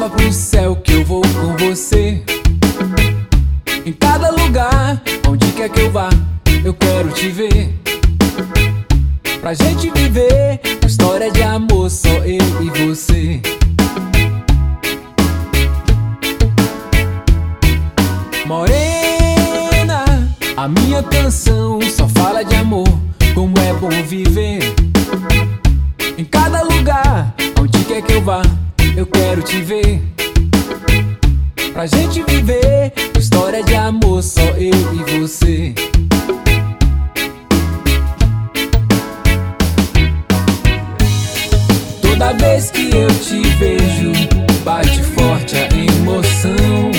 leva pro céu que eu vou com você. Em cada lugar, onde quer que eu vá, eu quero te ver. Pra gente viver uma história de amor, só eu e você. Morena, a minha canção só fala quero te ver. Pra gente viver história de amor, só eu e você. Toda vez que eu te vejo, bate forte a emoção.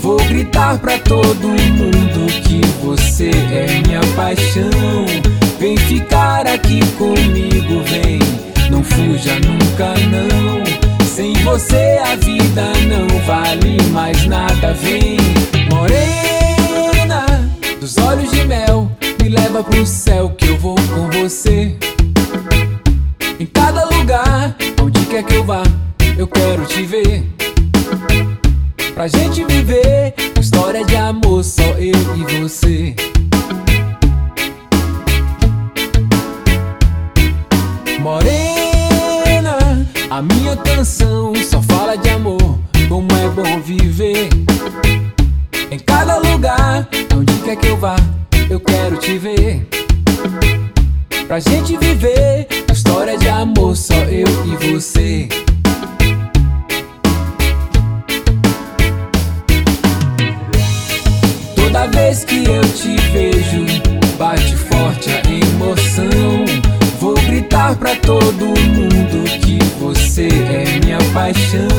Vou gritar pra todo mundo que você é minha paixão. Vem ficar aqui comigo, vem, Morena, dos olhos de mel, me leva pro céu que eu vou com você. Em cada lugar, onde quer que eu vá, eu quero te ver. Pra gente viver uma história de amor, só eu e você. Morena, a minha canção só fala de amor, como é bom viver. Em cada lugar, onde quer que eu vá, eu quero te ver. Pra gente viver uma história de amor, só eu e você. Toda vez que eu te vejo, bate forte a emoção. Vou gritar pra todo mundo que você é minha paixão.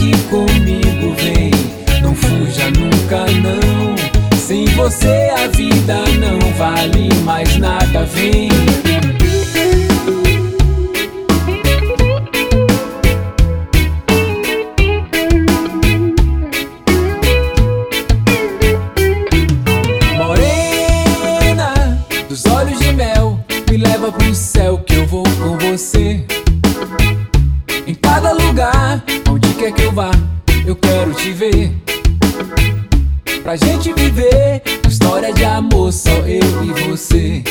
Aqui comigo, vem, não fuja nunca não. Sem você a vida não vale mais nada, vem. Morena, dos olhos de mel, me leva pro céu que eu vou com você. Em cada lugar, quer que eu vá, eu quero te ver. Pra gente viver história de amor, só eu e você.